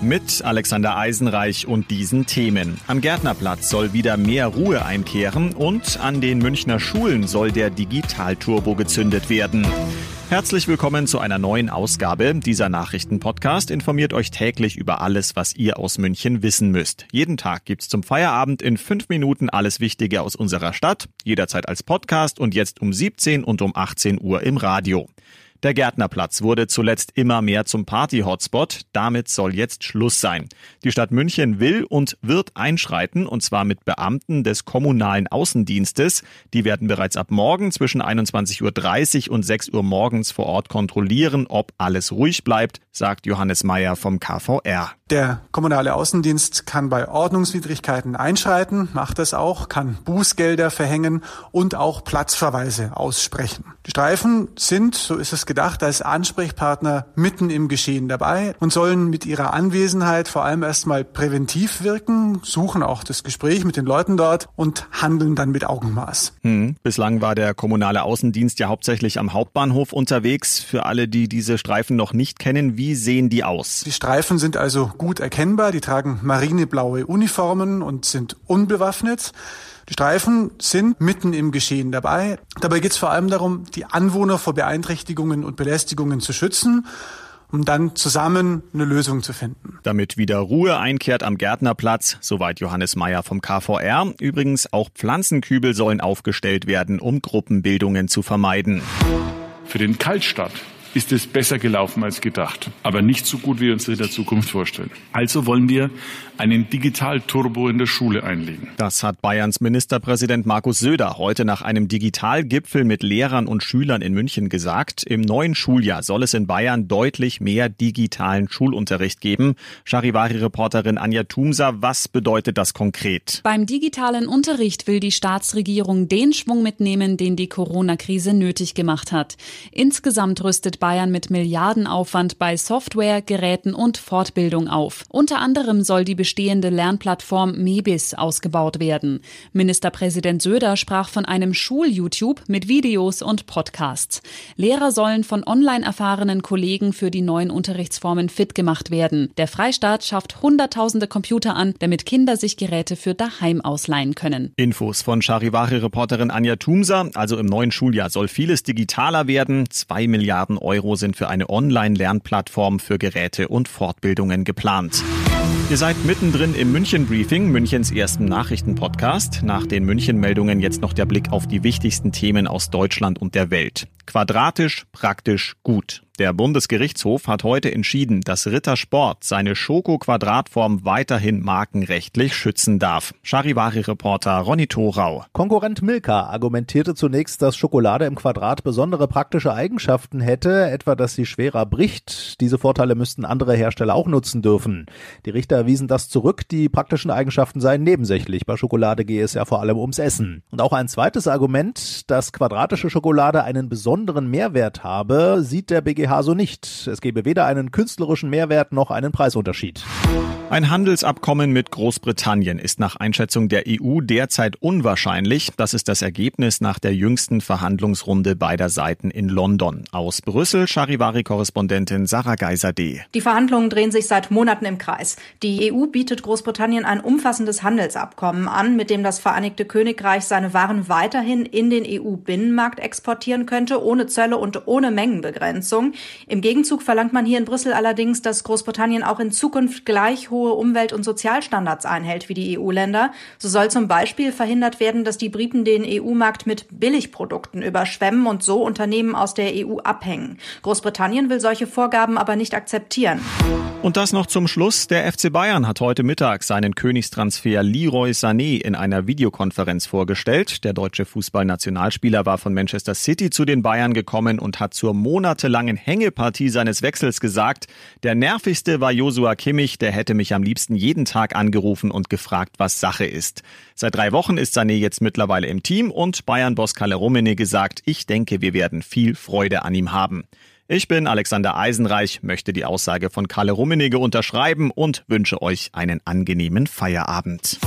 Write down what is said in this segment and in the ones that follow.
Mit Alexander Eisenreich und diesen Themen. Am Gärtnerplatz soll wieder mehr Ruhe einkehren und an den Münchner Schulen soll der Digitalturbo gezündet werden. Herzlich willkommen zu einer neuen Ausgabe. Dieser Nachrichtenpodcast informiert euch täglich über alles, was ihr aus München wissen müsst. Jeden Tag gibt's zum Feierabend in fünf Minuten alles Wichtige aus unserer Stadt, jederzeit als Podcast und jetzt um 17 und um 18 Uhr im Radio. Der Gärtnerplatz wurde zuletzt immer mehr zum Party-Hotspot. Damit soll jetzt Schluss sein. Die Stadt München will und wird einschreiten, und zwar mit Beamten des kommunalen Außendienstes. Die werden bereits ab morgen zwischen 21.30 Uhr und 6 Uhr morgens vor Ort kontrollieren, ob alles ruhig bleibt, sagt Johannes Meyer vom KVR. Der kommunale Außendienst kann bei Ordnungswidrigkeiten einschreiten, macht das auch, kann Bußgelder verhängen und auch Platzverweise aussprechen. Die Streifen sind, so ist es gedacht, als Ansprechpartner mitten im Geschehen dabei und sollen mit ihrer Anwesenheit vor allem erstmal präventiv wirken, suchen auch das Gespräch mit den Leuten dort und handeln dann mit Augenmaß. Hm. Bislang war der kommunale Außendienst ja hauptsächlich am Hauptbahnhof unterwegs. Für alle, die diese Streifen noch nicht kennen, wie sehen die aus? Die Streifen sind also gut erkennbar. Die tragen marineblaue Uniformen und sind unbewaffnet. Die Streifen sind mitten im Geschehen dabei. Dabei geht es vor allem darum, die Anwohner vor Beeinträchtigungen und Belästigungen zu schützen um dann zusammen eine Lösung zu finden. Damit wieder Ruhe einkehrt am Gärtnerplatz, soweit Johannes Meyer vom KVR. Übrigens auch Pflanzenkübel sollen aufgestellt werden, um Gruppenbildungen zu vermeiden. Für den Kaltstart ist es besser gelaufen als gedacht, aber nicht so gut, wie wir uns das in der Zukunft vorstellen. Also wollen wir einen Digital-Turbo in der Schule einlegen. Das hat Bayerns Ministerpräsident Markus Söder heute nach einem Digitalgipfel mit Lehrern und Schülern in München gesagt. Im neuen Schuljahr soll es in Bayern deutlich mehr digitalen Schulunterricht geben. Charivari-Reporterin Anja Thumsa, was bedeutet das konkret? Beim digitalen Unterricht will die Staatsregierung den Schwung mitnehmen, den die Corona-Krise nötig gemacht hat. Insgesamt rüstet Bayern mit Milliardenaufwand bei Software, Geräten und Fortbildung auf. Unter anderem soll die bestehende Lernplattform MEBIS ausgebaut werden. Ministerpräsident Söder sprach von einem Schul-YouTube mit Videos und Podcasts. Lehrer sollen von online erfahrenen Kollegen für die neuen Unterrichtsformen fit gemacht werden. Der Freistaat schafft Hunderttausende Computer an, damit Kinder sich Geräte für daheim ausleihen können. Infos von Charivari-Reporterin Anja Thumsa. Also im neuen Schuljahr soll vieles digitaler werden. Zwei Milliarden Euro sind für eine Online-Lernplattform für Geräte und Fortbildungen geplant. Ihr seid mittendrin im München Briefing, Münchens ersten Nachrichtenpodcast. Nach den München-Meldungen jetzt noch der Blick auf die wichtigsten Themen aus Deutschland und der Welt. Quadratisch, praktisch, gut. Der Bundesgerichtshof hat heute entschieden, dass Rittersport seine Schoko-Quadratform weiterhin markenrechtlich schützen darf. Charivari-Reporter Ronny Thorau. Konkurrent Milka argumentierte zunächst, dass Schokolade im Quadrat besondere praktische Eigenschaften hätte, etwa dass sie schwerer bricht. Diese Vorteile müssten andere Hersteller auch nutzen dürfen. Die Richter wiesen das zurück, die praktischen Eigenschaften seien nebensächlich. Bei Schokolade gehe es ja vor allem ums Essen. Und auch ein zweites Argument, dass quadratische Schokolade einen besonderen Mehrwert habe, sieht der BGH so nicht. Es gebe weder einen künstlerischen Mehrwert noch einen Preisunterschied. Ein Handelsabkommen mit Großbritannien ist nach Einschätzung der EU derzeit unwahrscheinlich. Das ist das Ergebnis nach der jüngsten Verhandlungsrunde beider Seiten in London. Aus Brüssel Charivari-Korrespondentin Sarah Geiser-D. Die Verhandlungen drehen sich seit Monaten im Kreis. Die EU bietet Großbritannien ein umfassendes Handelsabkommen an, mit dem das Vereinigte Königreich seine Waren weiterhin in den EU-Binnenmarkt exportieren könnte, ohne Zölle und ohne Mengenbegrenzung. Im Gegenzug verlangt man hier in Brüssel allerdings, dass Großbritannien auch in Zukunft gleich Umwelt- und Sozialstandards einhält wie die EU-Länder. So soll zum Beispiel verhindert werden, dass die Briten den EU-Markt mit Billigprodukten überschwemmen und so Unternehmen aus der EU abhängen. Großbritannien will solche Vorgaben aber nicht akzeptieren. Und das noch zum Schluss. Der FC Bayern hat heute Mittag seinen Königstransfer Leroy Sané in einer Videokonferenz vorgestellt. Der deutsche Fußballnationalspieler war von Manchester City zu den Bayern gekommen und hat zur monatelangen Hängepartie seines Wechsels gesagt, der nervigste war Josua Kimmich, der hätte mich mich am liebsten jeden Tag angerufen und gefragt, was Sache ist. Seit drei Wochen ist Sané jetzt mittlerweile im Team und Bayern-Boss Kalle Rummenigge sagt, ich denke, wir werden viel Freude an ihm haben. Ich bin Alexander Eisenreich, möchte die Aussage von Kalle Rummenigge unterschreiben und wünsche euch einen angenehmen Feierabend.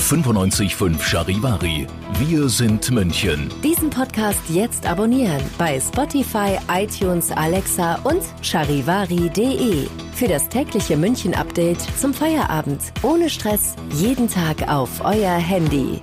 95.5 Charivari. Wir sind München. Diesen Podcast jetzt abonnieren bei Spotify, iTunes, Alexa und charivari.de. Für das tägliche München-Update zum Feierabend. Ohne Stress. Jeden Tag auf euer Handy.